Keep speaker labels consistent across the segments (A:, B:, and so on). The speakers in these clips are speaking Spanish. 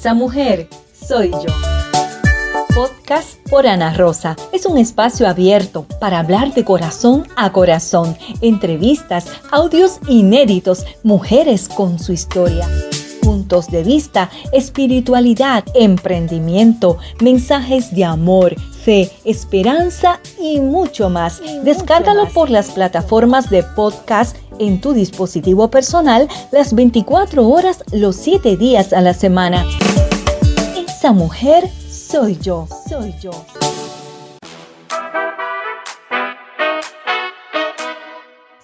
A: Esa mujer soy yo. Podcast por Ana Rosa. Es un espacio abierto para hablar de corazón a corazón. Entrevistas, audios inéditos, mujeres con su historia puntos de vista, espiritualidad, emprendimiento, mensajes de amor, fe, esperanza y mucho más. Descárgalo por las plataformas de podcast en tu dispositivo personal las 24 horas, los 7 días a la semana. Esa mujer soy yo, soy yo.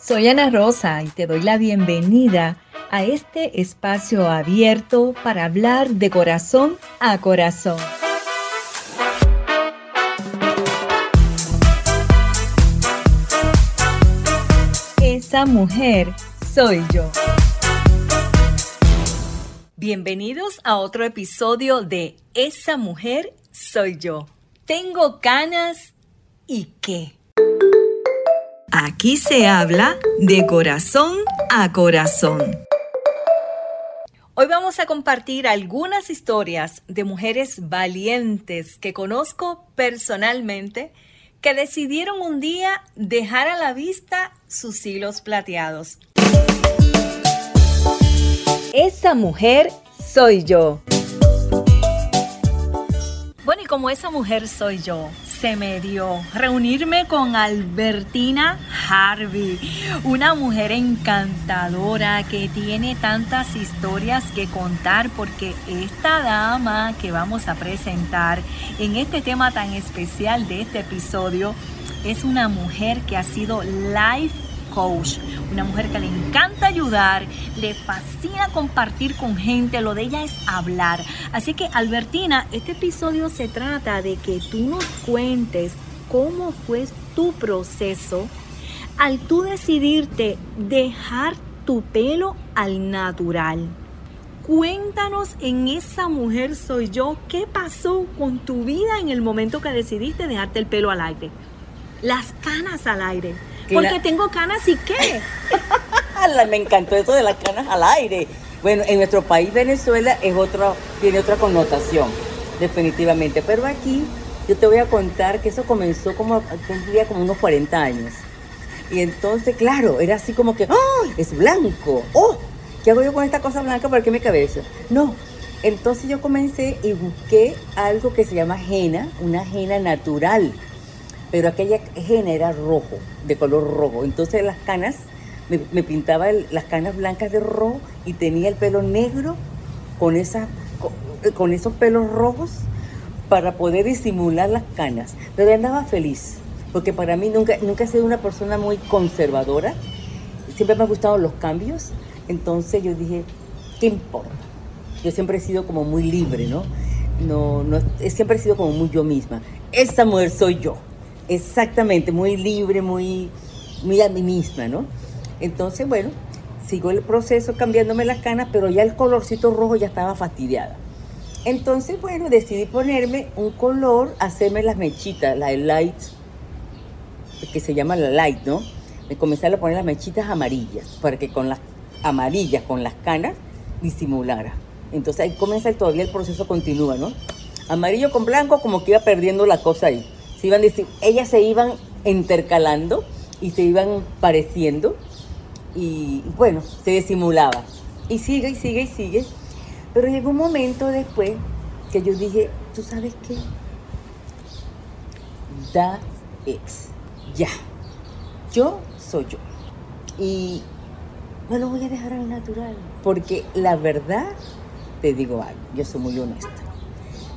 A: Soy Ana Rosa y te doy la bienvenida a este espacio abierto para hablar de corazón a corazón. Esa mujer soy yo. Bienvenidos a otro episodio de Esa mujer soy yo. Tengo canas y qué. Aquí se habla de corazón a corazón. Hoy vamos a compartir algunas historias de mujeres valientes que conozco personalmente que decidieron un día dejar a la vista sus hilos plateados. Esa mujer soy yo. Bueno, y como esa mujer soy yo, se me dio reunirme con Albertina Harvey, una mujer encantadora que tiene tantas historias que contar porque esta dama que vamos a presentar en este tema tan especial de este episodio es una mujer que ha sido life coach, una mujer que le encanta ayudar, le fascina compartir con gente, lo de ella es hablar. Así que Albertina, este episodio se trata de que tú nos cuentes cómo fue tu proceso al tú decidirte dejar tu pelo al natural. Cuéntanos en esa mujer soy yo, ¿qué pasó con tu vida en el momento que decidiste dejarte el pelo al aire? Las canas al aire porque tengo canas y qué.
B: Me encantó eso de las canas al aire. Bueno, en nuestro país Venezuela es otra, tiene otra connotación, definitivamente. Pero aquí yo te voy a contar que eso comenzó como, día como unos 40 años. Y entonces, claro, era así como que, ¡oh! Es blanco. ¡Oh! ¿Qué hago yo con esta cosa blanca para que mi cabeza? No. Entonces yo comencé y busqué algo que se llama henna, una henna natural pero aquella henna era rojo, de color rojo. Entonces las canas, me, pintaba las canas blancas de rojo y tenía el pelo negro con, esa, con, esos pelos rojos para poder disimular las canas. Pero andaba feliz, porque para mí nunca, nunca he sido una persona muy conservadora, siempre me han gustado los cambios, entonces yo dije, ¿qué importa? Yo siempre he sido como muy libre, ¿no? No, no, siempre he sido como muy yo misma. Esta mujer soy yo. Exactamente, muy libre, muy, muy a mí misma, ¿no? Entonces, bueno, sigo el proceso cambiándome las canas, pero ya el colorcito rojo ya estaba fastidiada. Entonces, bueno, decidí ponerme un color, hacerme las mechitas, la light, que se llama la light, ¿no? Me comencé a poner las mechitas amarillas, para que con las amarillas, con las canas, disimulara. Entonces ahí comienza todavía el proceso continúa, ¿no? Amarillo con blanco, como que iba perdiendo la cosa ahí se iban ellas se iban intercalando y se iban pareciendo y bueno, se disimulaba. Y sigue y sigue y sigue. Pero llegó un momento después que yo dije, ¿tú sabes qué? Da ex. Ya. Yo soy yo. Y no lo voy a dejar al natural. Porque la verdad, te digo algo, yo soy muy honesta.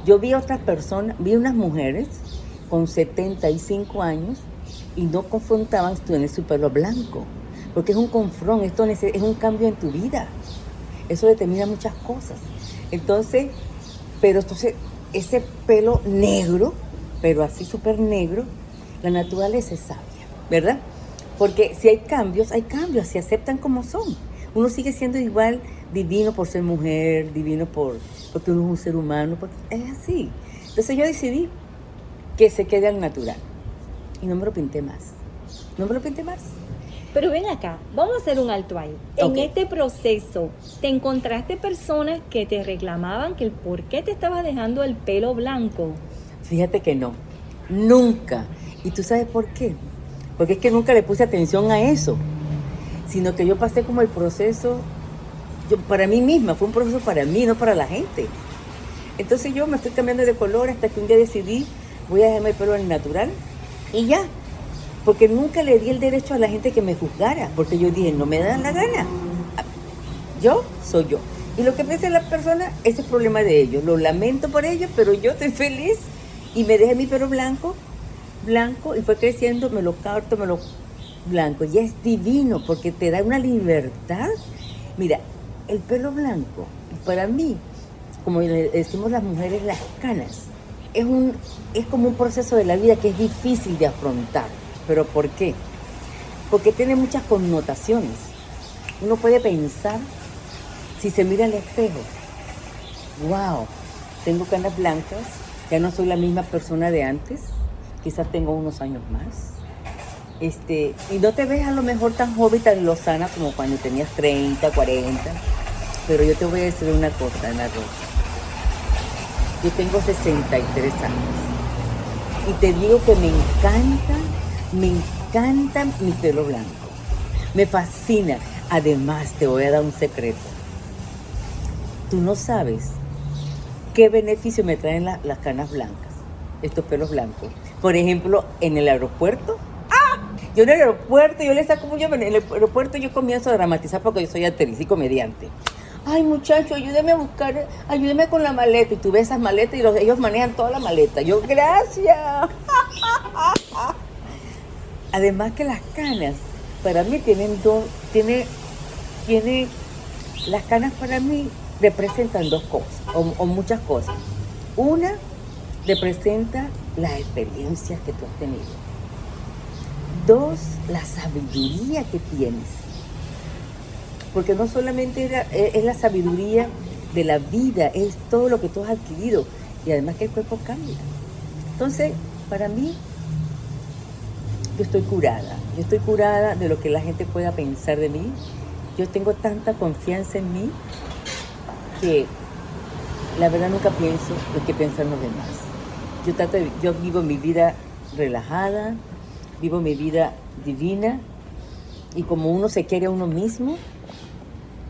B: Yo vi a otras personas, vi unas mujeres con 75 años y no confrontaban tener su pelo blanco, porque es un confront, esto es un cambio en tu vida. Eso determina muchas cosas. Entonces, pero entonces ese pelo negro, pero así súper negro, la naturaleza es sabia, ¿verdad? Porque si hay cambios, hay cambios, se aceptan como son. Uno sigue siendo igual divino por ser mujer, divino por, porque uno es un ser humano, porque es así. Entonces yo decidí que se quede al natural. Y no me lo pinté más. No me lo pinté más.
A: Pero ven acá, vamos a hacer un alto ahí. En este proceso, ¿te encontraste personas que te reclamaban que el por qué te estabas dejando el pelo blanco?
B: Fíjate que no, nunca. ¿Y tú sabes por qué? Porque es que nunca le puse atención a eso, sino que yo pasé como el proceso, yo, para mí misma, fue un proceso para mí, no para la gente. Entonces yo me fui cambiando de color hasta que un día decidí, voy a dejarme el pelo al natural y ya. Porque nunca le di el derecho a la gente que me juzgara, porque yo dije, no me dan la gana. Yo soy yo. Y lo que piensa la persona, ese es el problema de ellos. Lo lamento por ellos, pero yo estoy feliz y me dejé mi pelo blanco, blanco, y fue creciendo, me lo corto, me lo blanco. Y es divino porque te da una libertad. Mira, el pelo blanco, para mí, como decimos las mujeres, las canas, es, un, es como un proceso de la vida que es difícil de afrontar. ¿Pero por qué? Porque tiene muchas connotaciones. Uno puede pensar, si se mira al espejo, wow, tengo canas blancas, ya no soy la misma persona de antes, quizás tengo unos años más. Este, y no te ves a lo mejor tan joven, tan lozana como cuando tenías 30, 40. Pero yo te voy a decir una cosa, Ana Rosa. Yo tengo 63 años. Y te digo que me encanta, me encanta mi pelo blanco. Me fascina. Además, te voy a dar un secreto. Tú no sabes qué beneficio me traen las canas blancas, estos pelos blancos. Por ejemplo, en el aeropuerto. ¡Ah! Yo en el aeropuerto, yo le saco yo en el aeropuerto yo comienzo a dramatizar porque yo soy actriz y comediante. Ay, muchacho, ayúdeme a buscar, ayúdeme con la maleta. Y tú ves esas maletas y ellos manejan toda la maleta. Yo, gracias. Además que las canas, para mí tienen dos, tiene, tiene, las canas para mí representan dos cosas, o, muchas cosas. Una representa las experiencias que tú has tenido. Dos, la sabiduría que tienes. Porque no solamente es la sabiduría de la vida, es todo lo que tú has adquirido. Y además que el cuerpo cambia. Entonces, para mí, yo estoy curada. Yo estoy curada de lo que la gente pueda pensar de mí. Yo tengo tanta confianza en mí que la verdad nunca pienso lo que piensan los demás. Yo, trato yo vivo mi vida relajada, vivo mi vida divina y como uno se quiere a uno mismo,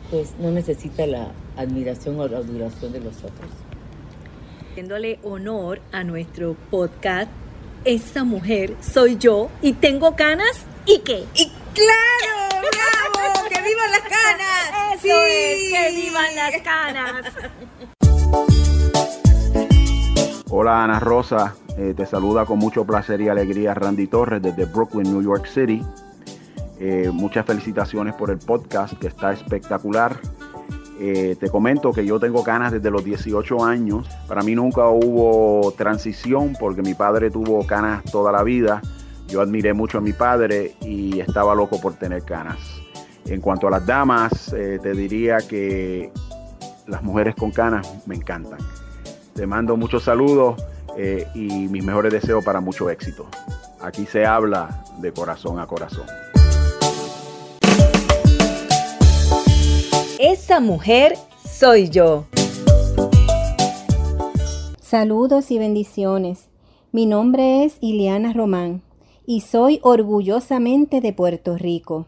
B: pues no necesita la admiración o la adoración de los otros.
A: Haciéndole honor a nuestro podcast, esa mujer soy yo y tengo canas y qué.
B: Y claro, bravo, que vivan las canas.
A: Eso es, que vivan las canas.
C: Hola Ana Rosa, eh, te saluda con mucho placer y alegría Randy Torres desde Brooklyn, New York City. Eh, muchas felicitaciones por el podcast que está espectacular. Eh, te comento que yo tengo canas desde los 18 años. Para mí nunca hubo transición porque mi padre tuvo canas toda la vida. Yo admiré mucho a mi padre y estaba loco por tener canas. En cuanto a las damas, eh, te diría que las mujeres con canas me encantan. Te mando muchos saludos y mis mejores deseos para mucho éxito. Aquí se habla de corazón a corazón.
A: Esa mujer soy yo.
D: Saludos y bendiciones. Mi nombre es Ileana Román y soy orgullosamente de Puerto Rico.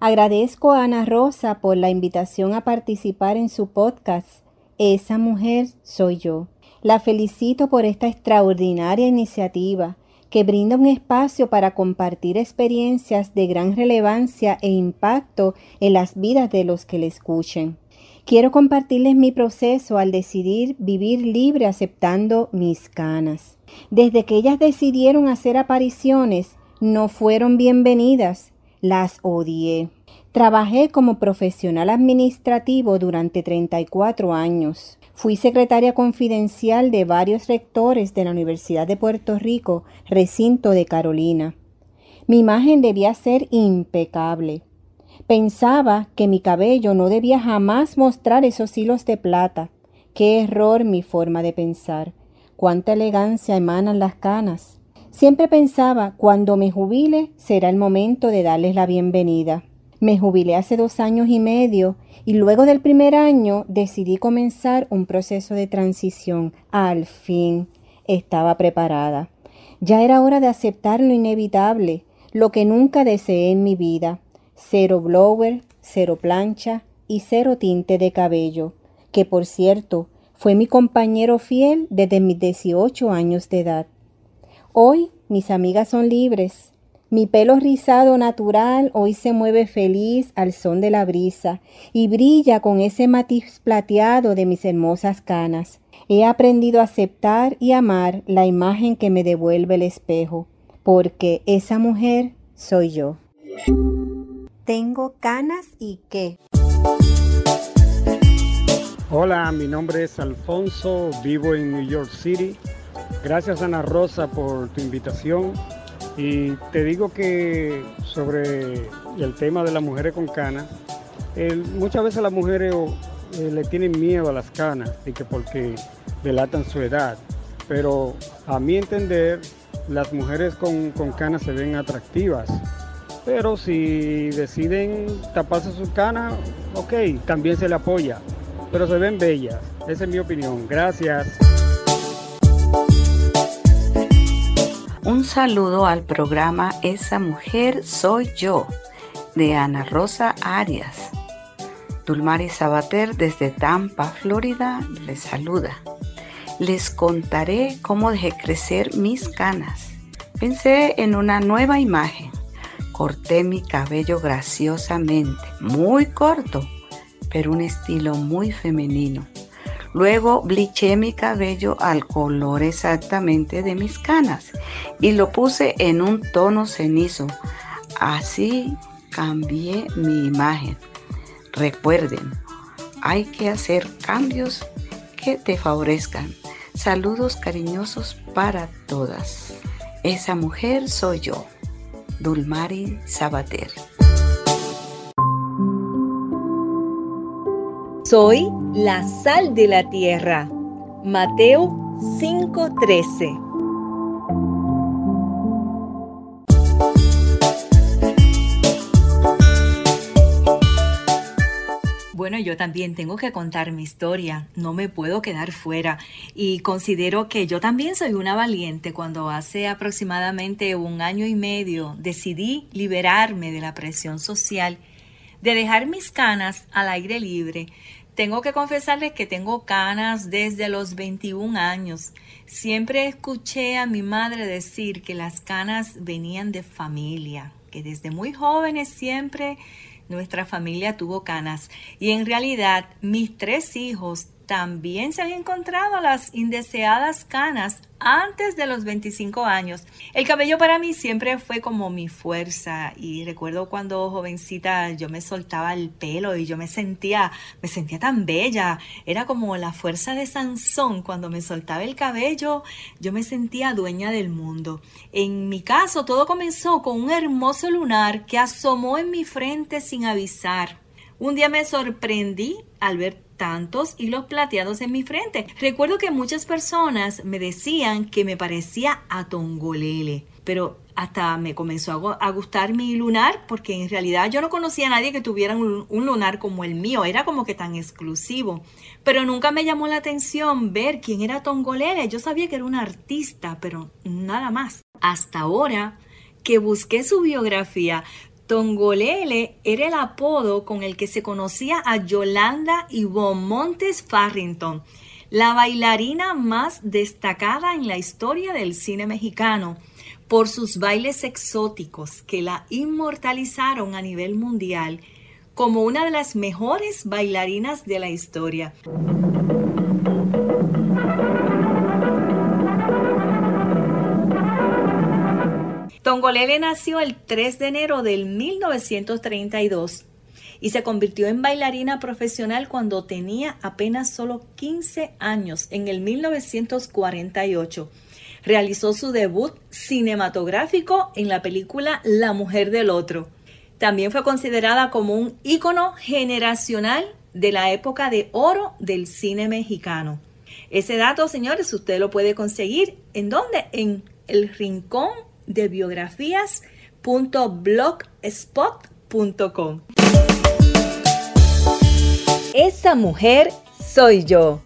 D: Agradezco a Ana Rosa por la invitación a participar en su podcast Esa mujer soy yo. La felicito por esta extraordinaria iniciativa que brinda un espacio para compartir experiencias de gran relevancia e impacto en las vidas de los que le escuchen. Quiero compartirles mi proceso al decidir vivir libre aceptando mis canas. Desde que ellas decidieron hacer apariciones, no fueron bienvenidas, las odié. Trabajé como profesional administrativo durante 34 años. Fui secretaria confidencial de varios rectores de la Universidad de Puerto Rico, recinto de Carolina. Mi imagen debía ser impecable. Pensaba que mi cabello no debía jamás mostrar esos hilos de plata. Qué error mi forma de pensar. Cuánta elegancia emanan las canas. Siempre pensaba, cuando me jubile será el momento de darles la bienvenida. Me jubilé hace dos años y medio y luego del primer año decidí comenzar un proceso de transición. Al fin estaba preparada. Ya era hora de aceptar lo inevitable, lo que nunca deseé en mi vida. Cero blower, cero plancha y cero tinte de cabello, que por cierto fue mi compañero fiel desde mis 18 años de edad. Hoy mis amigas son libres. Mi pelo rizado natural hoy se mueve feliz al son de la brisa y brilla con ese matiz plateado de mis hermosas canas. He aprendido a aceptar y amar la imagen que me devuelve el espejo, porque esa mujer soy yo. Tengo canas y qué.
E: Hola, mi nombre es Alfonso, vivo en New York City Gracias Ana Rosa por tu invitación y te digo que sobre el tema de las mujeres con canas, muchas veces las mujeres eh, le tienen miedo a las canas y que porque delatan su edad, pero a mi entender las mujeres con, con canas se ven atractivas, pero si deciden taparse sus canas, ok, también se le apoya, pero se ven bellas, esa es mi opinión, gracias.
F: Un saludo al programa Esa mujer soy yo de Ana Rosa Arias. Dulmari Sabater desde Tampa, Florida, les saluda. Les contaré cómo dejé crecer mis canas. Pensé en una nueva imagen. Corté mi cabello graciosamente, muy corto, pero un estilo muy femenino. Luego bliché mi cabello al color exactamente de mis canas y lo puse en un tono cenizo. Así cambié mi imagen. Recuerden, hay que hacer cambios que te favorezcan. Saludos cariñosos para todas. Esa mujer soy yo, Dulmari Sabater.
A: Soy la sal de la tierra. Mateo 5:13. Bueno, yo también tengo que contar mi historia, no me puedo quedar fuera y considero que yo también soy una valiente cuando hace aproximadamente un año y medio decidí liberarme de la presión social de dejar mis canas al aire libre. Tengo que confesarles que tengo canas desde los 21 años. Siempre escuché a mi madre decir que las canas venían de familia, que desde muy jóvenes siempre nuestra familia tuvo canas. Y en realidad mis tres hijos también se han encontrado las indeseadas canas antes de los 25 años. El cabello para mí siempre fue como mi fuerza y recuerdo cuando jovencita yo me soltaba el pelo y yo me sentía me sentía tan bella, era como la fuerza de Sansón cuando me soltaba el cabello, yo me sentía dueña del mundo. En mi caso todo comenzó con un hermoso lunar que asomó en mi frente sin avisar. Un día me sorprendí al ver tantos hilos plateados en mi frente. Recuerdo que muchas personas me decían que me parecía a Tongolele, pero hasta me comenzó a, gustar mi lunar porque en realidad yo no conocía a nadie que tuviera un, un, lunar como el mío, era como que tan exclusivo. Pero nunca me llamó la atención ver quién era Tongolele. Yo sabía que era un artista, pero nada más. Hasta ahora que busqué su biografía, Tongolele era el apodo con el que se conocía a Yolanda Yvonne Montes Farrington, la bailarina más destacada en la historia del cine mexicano por sus bailes exóticos que la inmortalizaron a nivel mundial como una de las mejores bailarinas de la historia. Tongolele nació el 3 de enero del 1932 y se convirtió en bailarina profesional cuando tenía apenas solo 15 años en el 1948. Realizó su debut cinematográfico en la película La mujer del otro. También fue considerada como un ícono generacional de la época de oro del cine mexicano. Ese dato, señores, usted lo puede conseguir en dónde? En el rincón de biografías.blogspot.com. Esa mujer soy yo.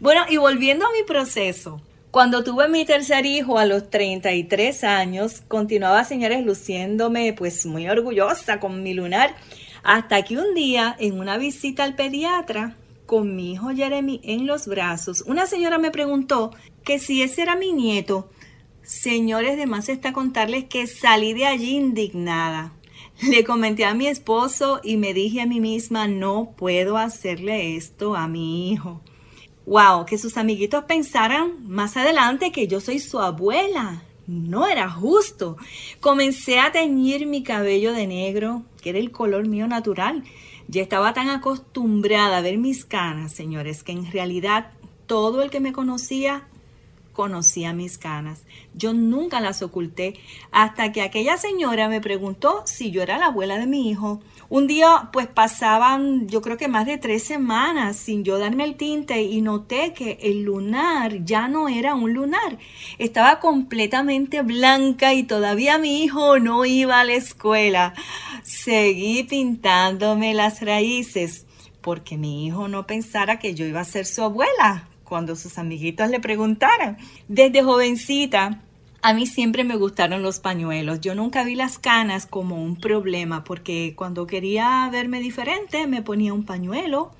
A: Bueno, y volviendo a mi proceso, cuando tuve mi tercer hijo a los 33 años, continuaba, señores, luciéndome pues muy orgullosa con mi lunar, hasta que un día, en una visita al pediatra, con mi hijo Jeremy en los brazos, una señora me preguntó que si ese era mi nieto. Señores, de más está contarles que salí de allí indignada. Le comenté a mi esposo y me dije a mí misma, no puedo hacerle esto a mi hijo wow, que sus amiguitos pensaran más adelante que yo soy su abuela. No era justo. Comencé a teñir mi cabello de negro, que era el color mío natural. Ya estaba tan acostumbrada a ver mis canas, señores, que en realidad todo el que me conocía conocía mis canas. Yo nunca las oculté hasta que aquella señora me preguntó si yo era la abuela de mi hijo. Un día pues pasaban yo creo que más de tres semanas sin yo darme el tinte y noté que el lunar ya no era un lunar. Estaba completamente blanca y todavía mi hijo no iba a la escuela. Seguí pintándome las raíces porque mi hijo no pensara que yo iba a ser su abuela cuando sus amiguitos le preguntaran. Desde jovencita a mí siempre me gustaron los pañuelos. Yo nunca vi las canas como un problema porque cuando quería verme diferente me ponía un pañuelo,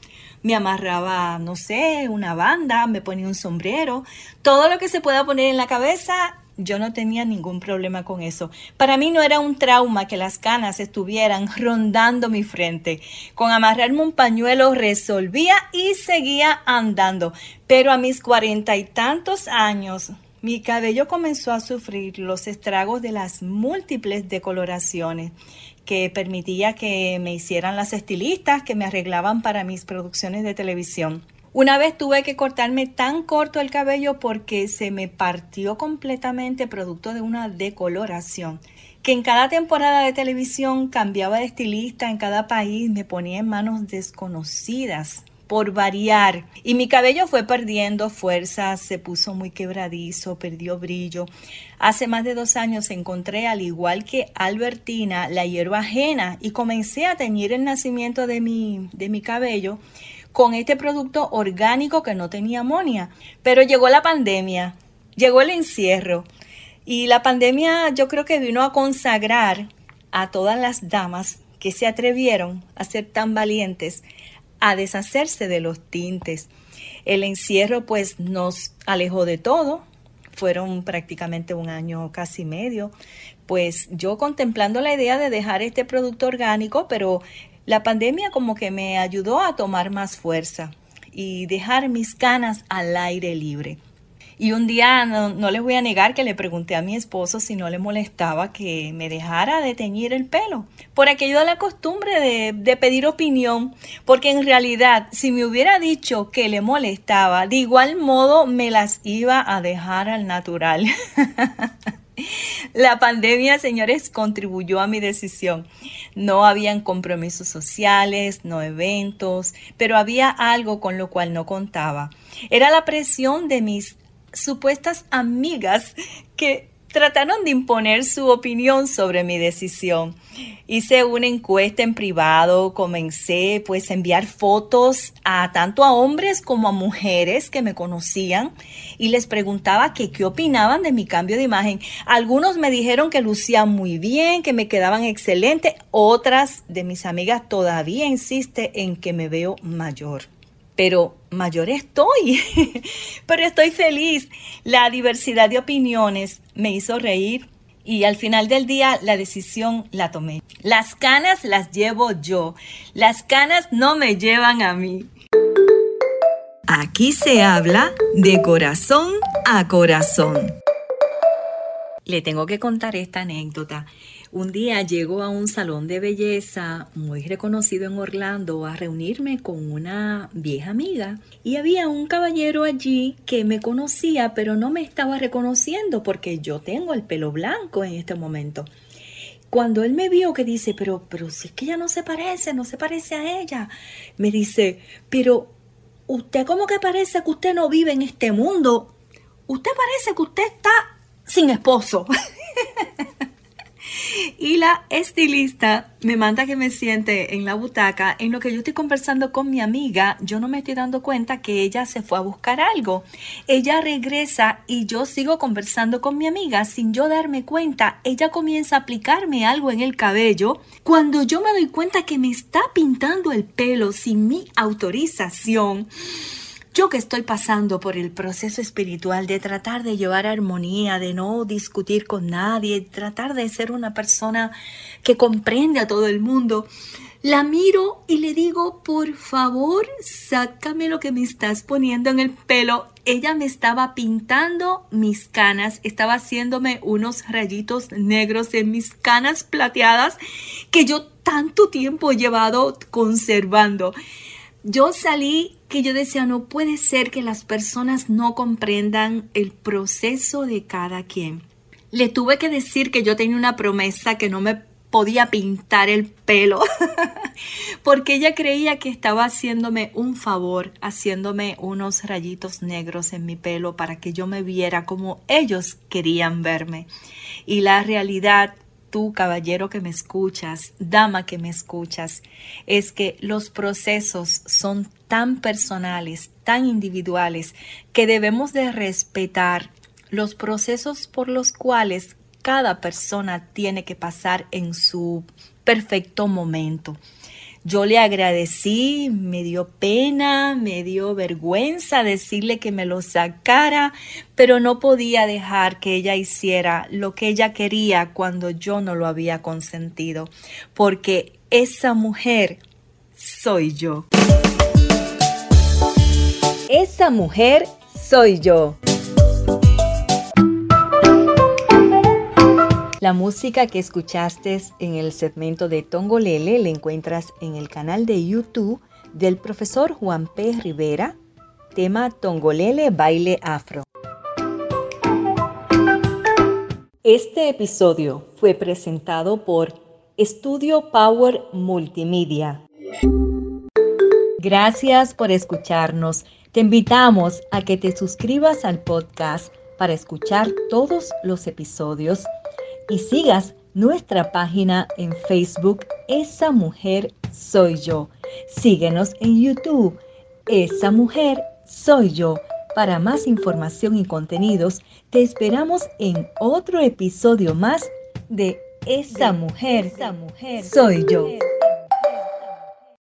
A: me amarraba, no sé, una banda, me ponía un sombrero. Todo lo que se pueda poner en la cabeza, yo no tenía ningún problema con eso. Para mí no era un trauma que las canas estuvieran rondando mi frente. Con amarrarme un pañuelo resolvía y seguía andando. Pero a mis cuarenta y tantos años mi cabello comenzó a sufrir los estragos de las múltiples decoloraciones que permitía que me hicieran las estilistas que me arreglaban para mis producciones de televisión. Una vez tuve que cortarme tan corto el cabello porque se me partió completamente producto de una decoloración que en cada temporada de televisión cambiaba de estilista en cada país, me ponía en manos desconocidas por variar. Y mi cabello fue perdiendo fuerza, se puso muy quebradizo, perdió brillo. Hace más de dos años encontré, al igual que Albertina, la hierba ajena y comencé a teñir el nacimiento de mi, de mi cabello con este producto orgánico que no tenía amonia. Pero llegó la pandemia, llegó el encierro y la pandemia yo creo que vino a consagrar a todas las damas que se atrevieron a ser tan valientes a deshacerse de los tintes. El encierro pues nos alejó de todo, fueron prácticamente un año casi medio, pues yo contemplando la idea de dejar este producto orgánico, pero la pandemia como que me ayudó a tomar más fuerza y dejar mis canas al aire libre. Y un día, no, les voy a negar que le pregunté a mi esposo si no le molestaba que me dejara de teñir el pelo, por aquello de la costumbre de, de pedir opinión, porque en realidad si me hubiera dicho que le molestaba, de igual modo me las iba a dejar al natural. La pandemia, señores, contribuyó a mi decisión. No habían compromisos sociales, no eventos, pero había algo con lo cual no contaba. Era la presión de mis supuestas amigas que trataron de imponer su opinión sobre mi decisión. Hice una encuesta en privado, comencé pues a enviar fotos a tanto a hombres como a mujeres que me conocían y les preguntaba qué opinaban de mi cambio de imagen. Algunos me dijeron que lucía muy bien, que me quedaban excelentes, otras de mis amigas todavía insiste en que me veo mayor pero mayor estoy. pero estoy feliz. La diversidad de opiniones me hizo reír y al final del día la decisión la tomé. Las canas las llevo yo. Las canas no me llevan a mí. Aquí se habla de corazón a corazón. Le tengo que contar esta anécdota. Un día llego a un salón de belleza muy reconocido en Orlando a reunirme con una vieja amiga y había un caballero allí que me conocía pero no me estaba reconociendo porque yo tengo el pelo blanco en este momento. Cuando él me vio que dice, pero, pero si es que ella no se parece, no se parece a ella, me dice, pero usted como que parece que usted no vive en este mundo. usted parece que usted está sin esposo. Y la estilista me manda que me siente en la butaca. En lo que yo estoy conversando con mi amiga, yo no me estoy dando cuenta que ella se fue a buscar algo. Ella regresa y yo sigo conversando con mi amiga sin yo darme cuenta. Ella comienza a aplicarme algo en el cabello. Cuando yo me doy cuenta que me está pintando el pelo sin mi autorización. Yo que estoy pasando por el proceso espiritual de tratar de llevar armonía, de no discutir con nadie, tratar de ser una persona que comprende a todo el mundo, la miro y le digo, por favor, sácame lo que me estás poniendo en el pelo. Ella me estaba pintando mis canas, estaba haciéndome unos rayitos negros en mis canas plateadas que yo tanto tiempo he llevado conservando. Yo salí que yo decía, no puede ser que las personas no comprendan el proceso de cada quien. Le tuve que decir que yo tenía una promesa que no me podía pintar el pelo, porque ella creía que estaba haciéndome un favor, haciéndome unos rayitos negros en mi pelo para que yo me viera como ellos querían verme. Y la realidad tú, caballero que me escuchas, dama que me escuchas, es que los procesos son tan personales, tan individuales, que debemos de respetar los procesos por los cuales cada persona tiene que pasar en su perfecto momento. Yo le agradecí, me dio pena, me dio vergüenza decirle que me lo sacara, pero no podía dejar que ella hiciera lo que ella quería cuando yo no lo había consentido, porque esa mujer soy yo. Esa mujer soy yo. La música que escuchaste en el segmento de Tongolele la encuentras en el canal de YouTube del profesor Juan P. Rivera, tema Tongolele Baile Afro. Este episodio fue presentado por Estudio Power Multimedia. Gracias por escucharnos. Te invitamos a que te suscribas al podcast para escuchar todos los episodios y sigas nuestra página en Facebook Esa Mujer Soy Yo. Síguenos en YouTube Esa Mujer Soy Yo. Para más información y contenidos, te esperamos en otro episodio más de Esa Mujer, Esa mujer Soy Yo.